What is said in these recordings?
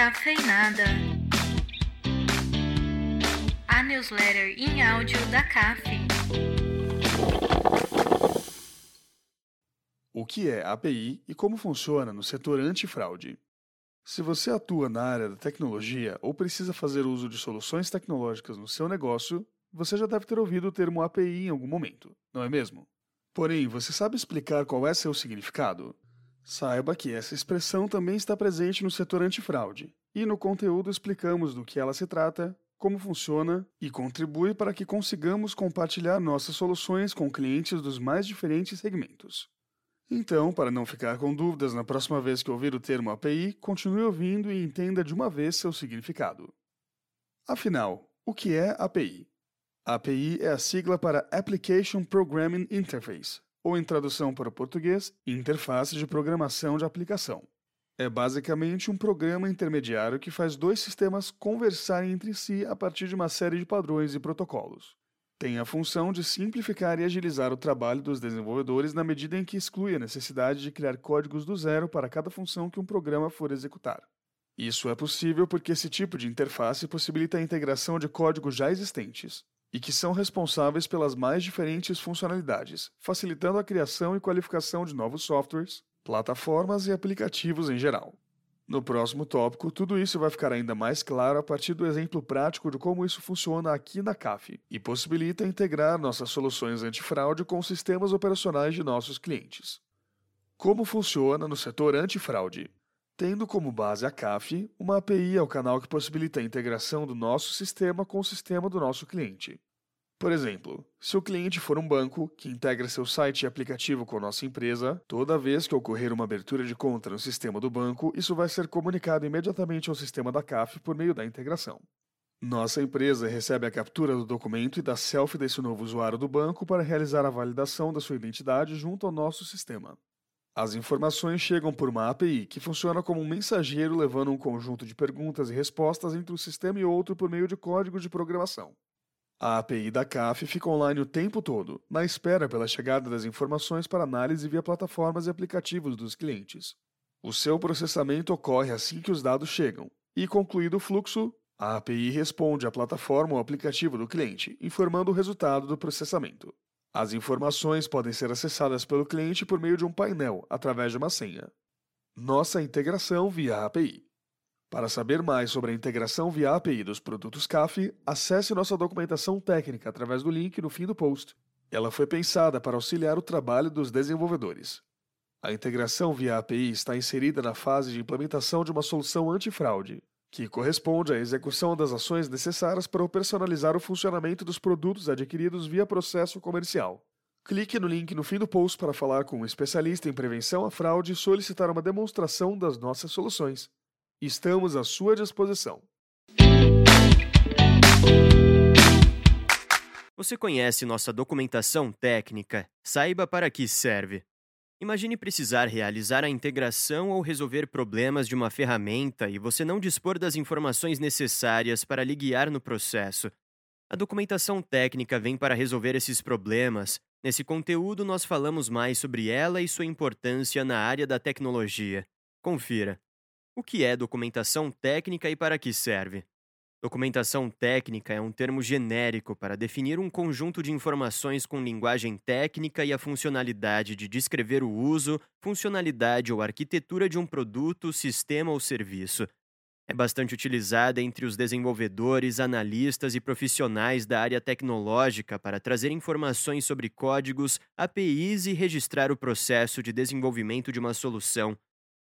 Cafeinada. A newsletter em áudio da CAF. O que é API e como funciona no setor antifraude? Se você atua na área da tecnologia ou precisa fazer uso de soluções tecnológicas no seu negócio, você já deve ter ouvido o termo API em algum momento, não é mesmo? Porém, você sabe explicar qual é seu significado? Saiba que essa expressão também está presente no setor antifraude, e no conteúdo explicamos do que ela se trata, como funciona e contribui para que consigamos compartilhar nossas soluções com clientes dos mais diferentes segmentos. Então, para não ficar com dúvidas na próxima vez que ouvir o termo API, continue ouvindo e entenda de uma vez seu significado. Afinal, o que é API? API é a sigla para Application Programming Interface, ou em tradução para o português, Interface de Programação de Aplicação. É basicamente um programa intermediário que faz dois sistemas conversarem entre si a partir de uma série de padrões e protocolos tem a função de simplificar e agilizar o trabalho dos desenvolvedores na medida em que exclui a necessidade de criar códigos do zero para cada função que um programa for executar. Isso é possível porque esse tipo de interface possibilita a integração de códigos já existentes e que são responsáveis pelas mais diferentes funcionalidades, facilitando a criação e qualificação de novos softwares, plataformas e aplicativos em geral. No próximo tópico, tudo isso vai ficar ainda mais claro a partir do exemplo prático de como isso funciona aqui na CAF e possibilita integrar nossas soluções antifraude com os sistemas operacionais de nossos clientes. Como funciona no setor antifraude? Tendo como base a CAF, uma API é o canal que possibilita a integração do nosso sistema com o sistema do nosso cliente. Por exemplo, se o cliente for um banco que integra seu site e aplicativo com nossa empresa, toda vez que ocorrer uma abertura de conta no sistema do banco, isso vai ser comunicado imediatamente ao sistema da CAF por meio da integração. Nossa empresa recebe a captura do documento e da selfie desse novo usuário do banco para realizar a validação da sua identidade junto ao nosso sistema. As informações chegam por uma API, que funciona como um mensageiro levando um conjunto de perguntas e respostas entre um sistema e outro por meio de código de programação. A API da CAF fica online o tempo todo, na espera pela chegada das informações para análise via plataformas e aplicativos dos clientes. O seu processamento ocorre assim que os dados chegam, e concluído o fluxo, a API responde à plataforma ou aplicativo do cliente, informando o resultado do processamento. As informações podem ser acessadas pelo cliente por meio de um painel, através de uma senha. Nossa integração via API. Para saber mais sobre a integração via API dos produtos CAF, acesse nossa documentação técnica através do link no fim do post. Ela foi pensada para auxiliar o trabalho dos desenvolvedores. A integração via API está inserida na fase de implementação de uma solução antifraude, que corresponde à execução das ações necessárias para operacionalizar o funcionamento dos produtos adquiridos via processo comercial. Clique no link no fim do post para falar com um especialista em prevenção à fraude e solicitar uma demonstração das nossas soluções. Estamos à sua disposição. Você conhece nossa documentação técnica? Saiba para que serve. Imagine precisar realizar a integração ou resolver problemas de uma ferramenta e você não dispor das informações necessárias para lhe guiar no processo. A documentação técnica vem para resolver esses problemas. Nesse conteúdo, nós falamos mais sobre ela e sua importância na área da tecnologia. Confira. O que é documentação técnica e para que serve? Documentação técnica é um termo genérico para definir um conjunto de informações com linguagem técnica e a funcionalidade de descrever o uso, funcionalidade ou arquitetura de um produto, sistema ou serviço. É bastante utilizada entre os desenvolvedores, analistas e profissionais da área tecnológica para trazer informações sobre códigos, APIs e registrar o processo de desenvolvimento de uma solução,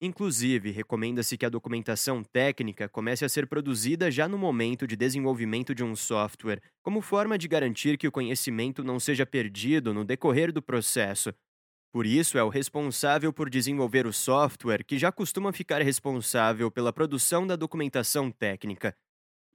Inclusive, recomenda-se que a documentação técnica comece a ser produzida já no momento de desenvolvimento de um software, como forma de garantir que o conhecimento não seja perdido no decorrer do processo. Por isso, é o responsável por desenvolver o software que já costuma ficar responsável pela produção da documentação técnica.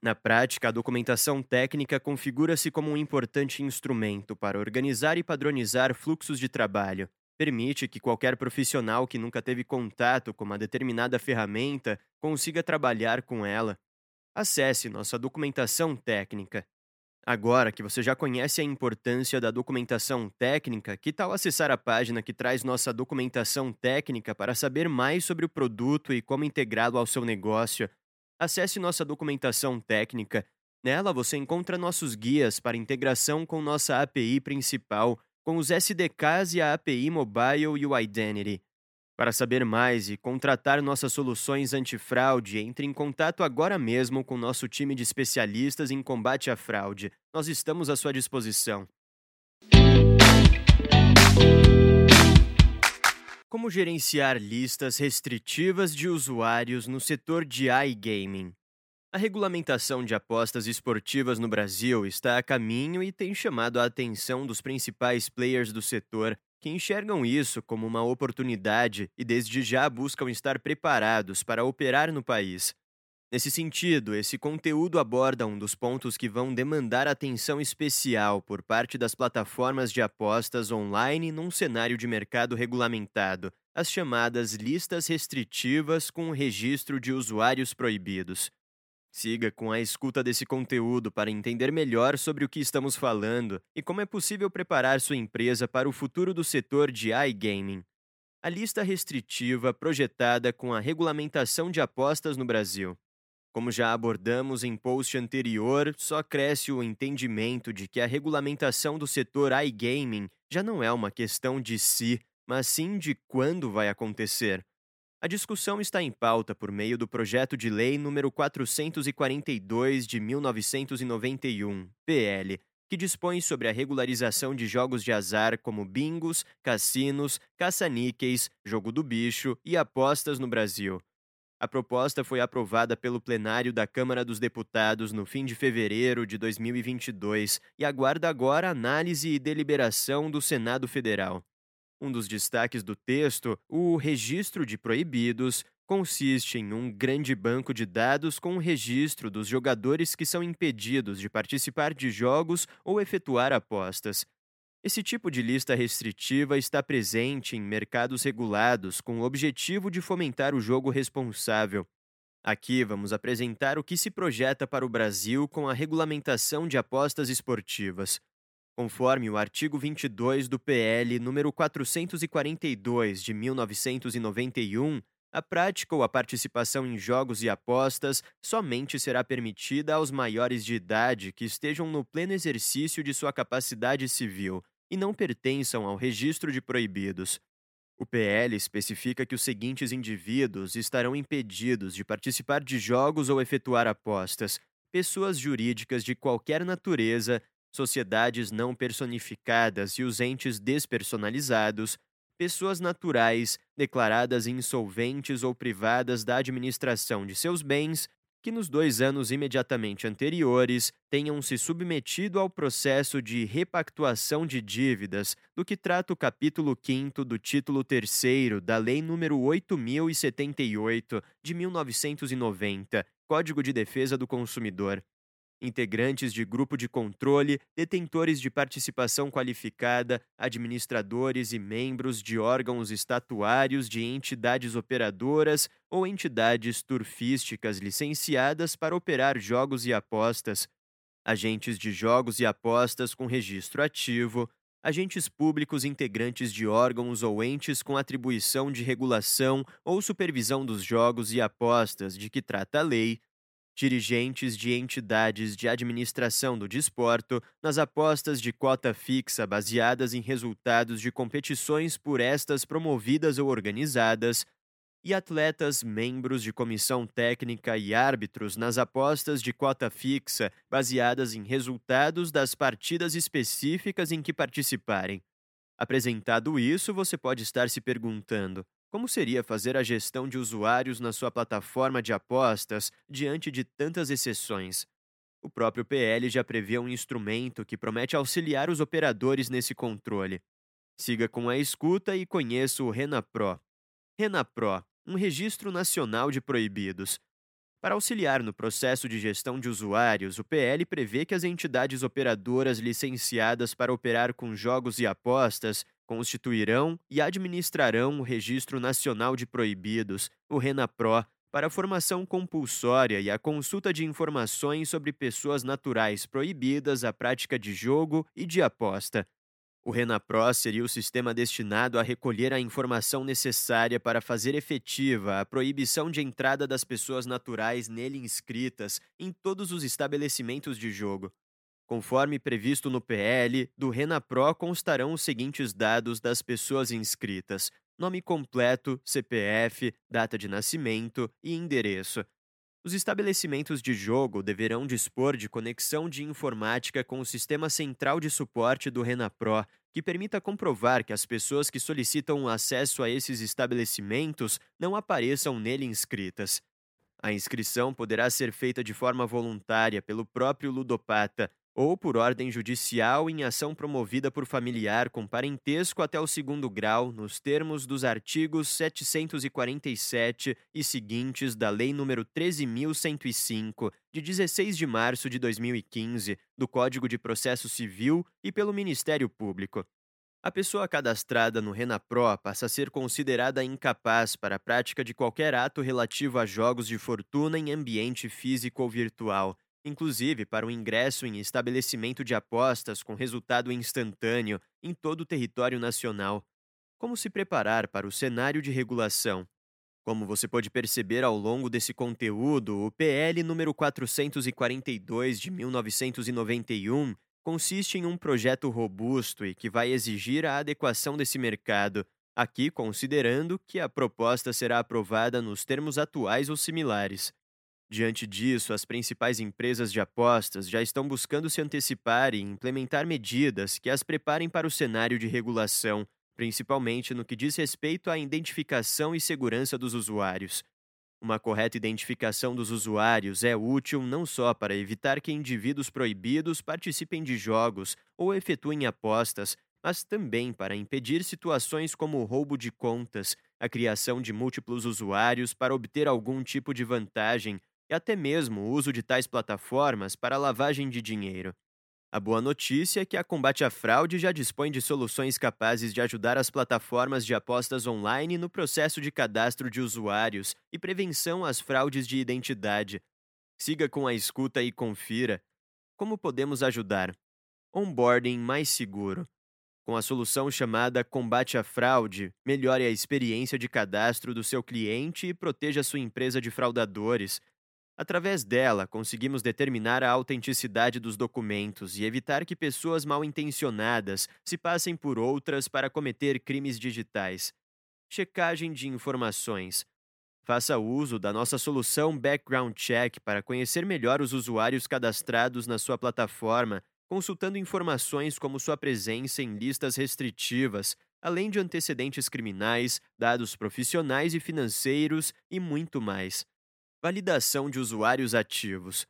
Na prática, a documentação técnica configura-se como um importante instrumento para organizar e padronizar fluxos de trabalho permite que qualquer profissional que nunca teve contato com uma determinada ferramenta consiga trabalhar com ela. Acesse nossa documentação técnica. Agora que você já conhece a importância da documentação técnica, que tal acessar a página que traz nossa documentação técnica para saber mais sobre o produto e como integrá-lo ao seu negócio? Acesse nossa documentação técnica. Nela você encontra nossos guias para integração com nossa API principal, com os SDKs e a API Mobile e o Identity. Para saber mais e contratar nossas soluções antifraude, entre em contato agora mesmo com nosso time de especialistas em combate à fraude. Nós estamos à sua disposição. Como gerenciar listas restritivas de usuários no setor de iGaming? A regulamentação de apostas esportivas no Brasil está a caminho e tem chamado a atenção dos principais players do setor, que enxergam isso como uma oportunidade e desde já buscam estar preparados para operar no país. Nesse sentido, esse conteúdo aborda um dos pontos que vão demandar atenção especial por parte das plataformas de apostas online num cenário de mercado regulamentado, as chamadas listas restritivas com registro de usuários proibidos. Siga com a escuta desse conteúdo para entender melhor sobre o que estamos falando e como é possível preparar sua empresa para o futuro do setor de iGaming. A lista restritiva projetada com a regulamentação de apostas no Brasil. Como já abordamos em post anterior, só cresce o entendimento de que a regulamentação do setor iGaming já não é uma questão de se, mas sim de quando vai acontecer. A discussão está em pauta por meio do projeto de lei número 442 de 1991, PL, que dispõe sobre a regularização de jogos de azar como bingos, cassinos, caça-níqueis, jogo do bicho e apostas no Brasil. A proposta foi aprovada pelo plenário da Câmara dos Deputados no fim de fevereiro de 2022 e aguarda agora análise e deliberação do Senado Federal. Um dos destaques do texto, o registro de proibidos, consiste em um grande banco de dados com o registro dos jogadores que são impedidos de participar de jogos ou efetuar apostas. Esse tipo de lista restritiva está presente em mercados regulados com o objetivo de fomentar o jogo responsável. Aqui vamos apresentar o que se projeta para o Brasil com a regulamentação de apostas esportivas. Conforme o artigo 22 do PL número 442 de 1991, a prática ou a participação em jogos e apostas somente será permitida aos maiores de idade que estejam no pleno exercício de sua capacidade civil e não pertençam ao registro de proibidos. O PL especifica que os seguintes indivíduos estarão impedidos de participar de jogos ou efetuar apostas: pessoas jurídicas de qualquer natureza sociedades não personificadas e os entes despersonalizados, pessoas naturais declaradas insolventes ou privadas da administração de seus bens, que nos dois anos imediatamente anteriores tenham se submetido ao processo de repactuação de dívidas, do que trata o capítulo 5 do título 3 da Lei nº 8078 de 1990, Código de Defesa do Consumidor, integrantes de grupo de controle, detentores de participação qualificada, administradores e membros de órgãos estatuários de entidades operadoras ou entidades turfísticas licenciadas para operar jogos e apostas, agentes de jogos e apostas com registro ativo, agentes públicos integrantes de órgãos ou entes com atribuição de regulação ou supervisão dos jogos e apostas de que trata a lei, dirigentes de entidades de administração do desporto nas apostas de cota fixa baseadas em resultados de competições por estas promovidas ou organizadas, e atletas membros de comissão técnica e árbitros nas apostas de cota fixa baseadas em resultados das partidas específicas em que participarem. Apresentado isso, você pode estar se perguntando: como seria fazer a gestão de usuários na sua plataforma de apostas diante de tantas exceções? O próprio PL já prevê um instrumento que promete auxiliar os operadores nesse controle. Siga com a escuta e conheça o RenaPro. RenaPro, um registro nacional de proibidos. Para auxiliar no processo de gestão de usuários, o PL prevê que as entidades operadoras licenciadas para operar com jogos e apostas constituirão e administrarão o Registro Nacional de Proibidos, o RENAPRO, para a formação compulsória e a consulta de informações sobre pessoas naturais proibidas à prática de jogo e de aposta. O RenaPro seria o sistema destinado a recolher a informação necessária para fazer efetiva a proibição de entrada das pessoas naturais nele inscritas em todos os estabelecimentos de jogo. Conforme previsto no PL, do RenaPro constarão os seguintes dados das pessoas inscritas: nome completo, CPF, data de nascimento e endereço. Os estabelecimentos de jogo deverão dispor de conexão de informática com o sistema central de suporte do RenaPro, que permita comprovar que as pessoas que solicitam acesso a esses estabelecimentos não apareçam nele inscritas. A inscrição poderá ser feita de forma voluntária pelo próprio ludopata ou por ordem judicial em ação promovida por familiar com parentesco até o segundo grau, nos termos dos artigos 747 e seguintes da Lei nº 13.105, de 16 de março de 2015, do Código de Processo Civil e pelo Ministério Público. A pessoa cadastrada no RenaPro passa a ser considerada incapaz para a prática de qualquer ato relativo a jogos de fortuna em ambiente físico ou virtual, inclusive para o ingresso em estabelecimento de apostas com resultado instantâneo em todo o território nacional. Como se preparar para o cenário de regulação? Como você pode perceber ao longo desse conteúdo, o PL número 442 de 1991 consiste em um projeto robusto e que vai exigir a adequação desse mercado, aqui considerando que a proposta será aprovada nos termos atuais ou similares. Diante disso, as principais empresas de apostas já estão buscando se antecipar e implementar medidas que as preparem para o cenário de regulação, principalmente no que diz respeito à identificação e segurança dos usuários. Uma correta identificação dos usuários é útil não só para evitar que indivíduos proibidos participem de jogos ou efetuem apostas, mas também para impedir situações como o roubo de contas, a criação de múltiplos usuários para obter algum tipo de vantagem e até mesmo o uso de tais plataformas para lavagem de dinheiro. A boa notícia é que a Combate à Fraude já dispõe de soluções capazes de ajudar as plataformas de apostas online no processo de cadastro de usuários e prevenção às fraudes de identidade. Siga com a escuta e confira. Como podemos ajudar? Onboarding mais seguro. Com a solução chamada Combate à Fraude, melhore a experiência de cadastro do seu cliente e proteja sua empresa de fraudadores, Através dela, conseguimos determinar a autenticidade dos documentos e evitar que pessoas mal intencionadas se passem por outras para cometer crimes digitais. Checagem de informações. Faça uso da nossa solução Background Check para conhecer melhor os usuários cadastrados na sua plataforma, consultando informações como sua presença em listas restritivas, além de antecedentes criminais, dados profissionais e financeiros e muito mais. Validação de usuários ativos.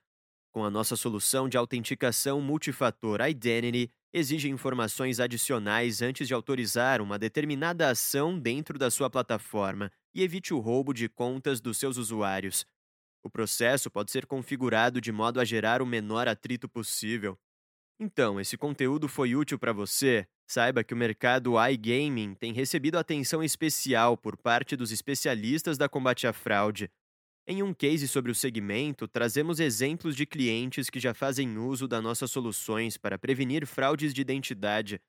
Com a nossa solução de autenticação multifator Identity, exige informações adicionais antes de autorizar uma determinada ação dentro da sua plataforma e evite o roubo de contas dos seus usuários. O processo pode ser configurado de modo a gerar o menor atrito possível. Então, esse conteúdo foi útil para você? Saiba que o mercado iGaming tem recebido atenção especial por parte dos especialistas da combate à fraude. Em um case sobre o segmento, trazemos exemplos de clientes que já fazem uso das nossas soluções para prevenir fraudes de identidade.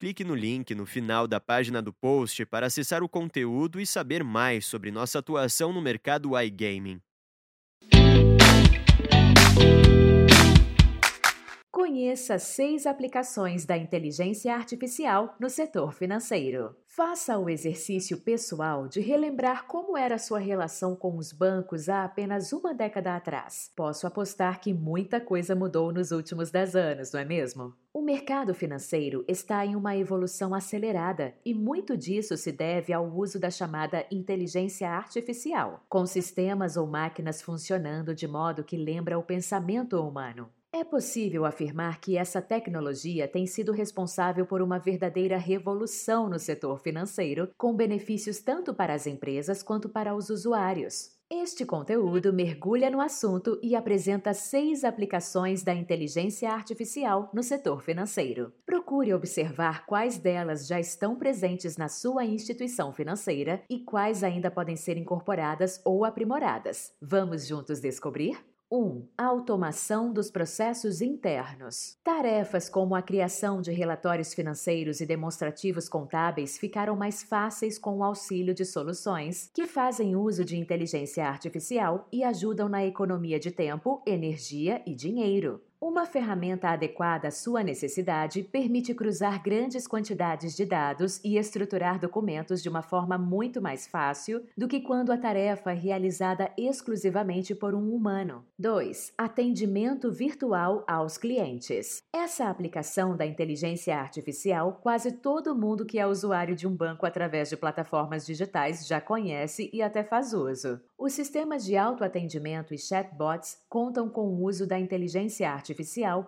Clique no link no final da página do post para acessar o conteúdo e saber mais sobre nossa atuação no mercado iGaming. Conheça seis aplicações da inteligência artificial no setor financeiro. Faça o exercício pessoal de relembrar como era sua relação com os bancos há apenas uma década atrás. Posso apostar que muita coisa mudou nos últimos dez anos, não é mesmo? O mercado financeiro está em uma evolução acelerada e muito disso se deve ao uso da chamada inteligência artificial, com sistemas ou máquinas funcionando de modo que lembra o pensamento humano. É possível afirmar que essa tecnologia tem sido responsável por uma verdadeira revolução no setor financeiro, com benefícios tanto para as empresas quanto para os usuários. Este conteúdo mergulha no assunto e apresenta seis aplicações da inteligência artificial no setor financeiro. Procure observar quais delas já estão presentes na sua instituição financeira e quais ainda podem ser incorporadas ou aprimoradas. Vamos juntos descobrir? 1. A automação dos processos internos. Tarefas como a criação de relatórios financeiros e demonstrativos contábeis ficaram mais fáceis com o auxílio de soluções que fazem uso de inteligência artificial e ajudam na economia de tempo, energia e dinheiro. Uma ferramenta adequada à sua necessidade permite cruzar grandes quantidades de dados e estruturar documentos de uma forma muito mais fácil do que quando a tarefa é realizada exclusivamente por um humano. 2. Atendimento virtual aos clientes. Essa aplicação da inteligência artificial quase todo mundo que é usuário de um banco através de plataformas digitais já conhece e até faz uso. Os sistemas de autoatendimento e chatbots contam com o uso da inteligência artificial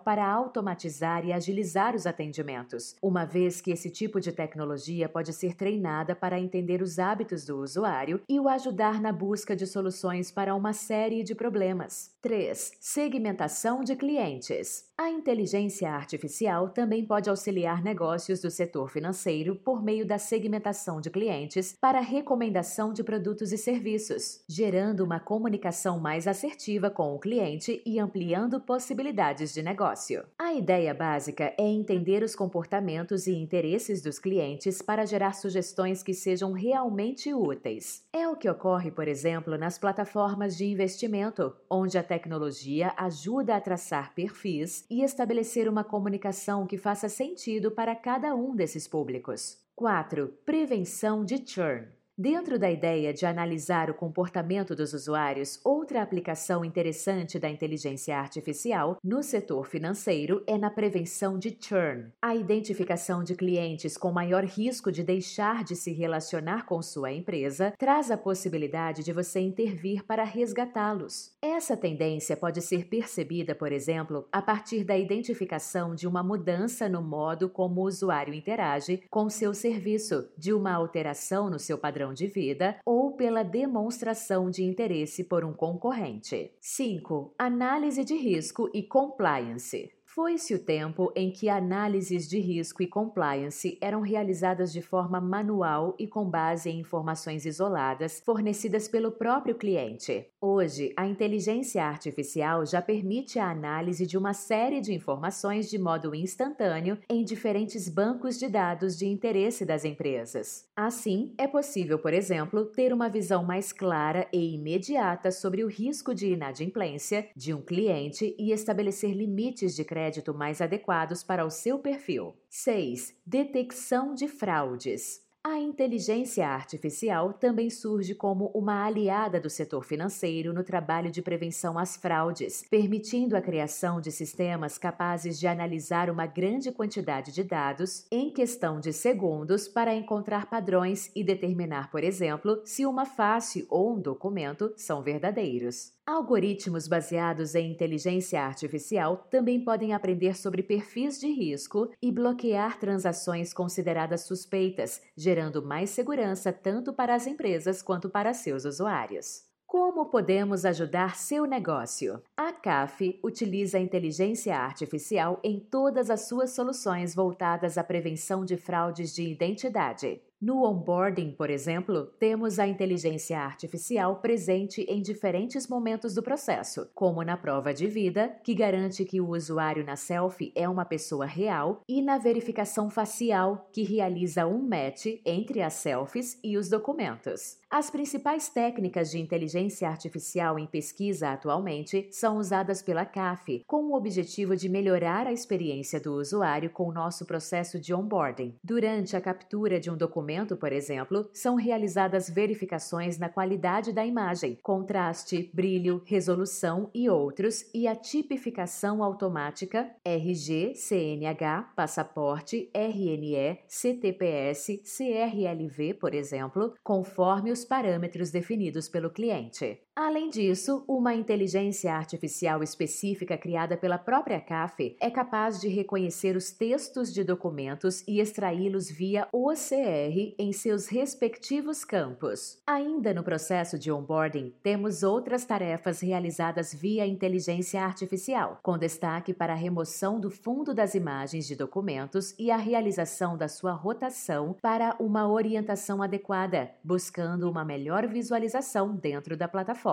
para automatizar e agilizar os atendimentos, uma vez que esse tipo de tecnologia pode ser treinada para entender os hábitos do usuário e o ajudar na busca de soluções para uma série de problemas. 3. Segmentação de clientes. A inteligência artificial também pode auxiliar negócios do setor financeiro por meio da segmentação de clientes para recomendação de produtos e serviços, gerando uma comunicação mais assertiva com o cliente e ampliando possibilidades de negócio. A ideia básica é entender os comportamentos e interesses dos clientes para gerar sugestões que sejam realmente úteis. É o que ocorre, por exemplo, nas plataformas de investimento, onde a tecnologia ajuda a traçar perfis e estabelecer uma comunicação que faça sentido para cada um desses públicos. 4. Prevenção de churn. Dentro da ideia de analisar o comportamento dos usuários, outra aplicação interessante da inteligência artificial no setor financeiro é na prevenção de churn. A identificação de clientes com maior risco de deixar de se relacionar com sua empresa traz a possibilidade de você intervir para resgatá-los. Essa tendência pode ser percebida, por exemplo, a partir da identificação de uma mudança no modo como o usuário interage com seu serviço, de uma alteração no seu padrão de vida ou pela demonstração de interesse por um concorrente. 5. Análise de risco e compliance. Foi-se o tempo em que análises de risco e compliance eram realizadas de forma manual e com base em informações isoladas fornecidas pelo próprio cliente. Hoje, a inteligência artificial já permite a análise de uma série de informações de modo instantâneo em diferentes bancos de dados de interesse das empresas. Assim, é possível, por exemplo, ter uma visão mais clara e imediata sobre o risco de inadimplência de um cliente e estabelecer limites de crédito crédito mais adequados para o seu perfil. 6. Detecção de fraudes. A inteligência artificial também surge como uma aliada do setor financeiro no trabalho de prevenção às fraudes, permitindo a criação de sistemas capazes de analisar uma grande quantidade de dados em questão de segundos para encontrar padrões e determinar, por exemplo, se uma face ou um documento são verdadeiros. Algoritmos baseados em inteligência artificial também podem aprender sobre perfis de risco e bloquear transações consideradas suspeitas, gerando mais segurança tanto para as empresas quanto para seus usuários. Como podemos ajudar seu negócio? A CAF utiliza a inteligência artificial em todas as suas soluções voltadas à prevenção de fraudes de identidade. No onboarding, por exemplo, temos a inteligência artificial presente em diferentes momentos do processo, como na prova de vida, que garante que o usuário na selfie é uma pessoa real, e na verificação facial, que realiza um match entre as selfies e os documentos. As principais técnicas de inteligência artificial em pesquisa atualmente são usadas pela CAF, com o objetivo de melhorar a experiência do usuário com o nosso processo de onboarding. Durante a captura de um documento, por exemplo, são realizadas verificações na qualidade da imagem, contraste, brilho, resolução e outros, e a tipificação automática RG, CNH, passaporte, RNE, CTPS, CRLV, por exemplo, conforme os parâmetros definidos pelo cliente. Além disso, uma inteligência artificial específica criada pela própria CAF é capaz de reconhecer os textos de documentos e extraí-los via OCR em seus respectivos campos. Ainda no processo de onboarding, temos outras tarefas realizadas via inteligência artificial, com destaque para a remoção do fundo das imagens de documentos e a realização da sua rotação para uma orientação adequada, buscando uma melhor visualização dentro da plataforma.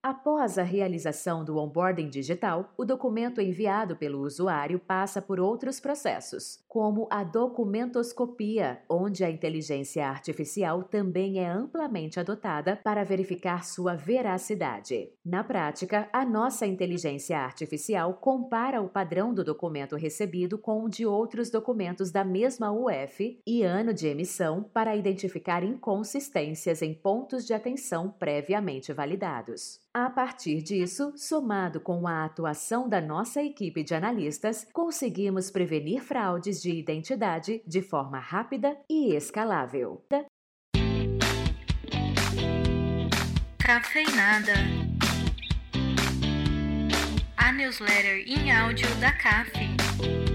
Após a realização do onboarding digital, o documento enviado pelo usuário passa por outros processos, como a documentoscopia, onde a inteligência artificial também é amplamente adotada para verificar sua veracidade. Na prática, a nossa inteligência artificial compara o padrão do documento recebido com o de outros documentos da mesma UF e ano de emissão para identificar inconsistências em pontos de atenção previamente validados. A partir disso, somado com a atuação da nossa equipe de analistas, conseguimos prevenir fraudes de identidade de forma rápida e escalável. Cafeinada. A newsletter em áudio da CAF.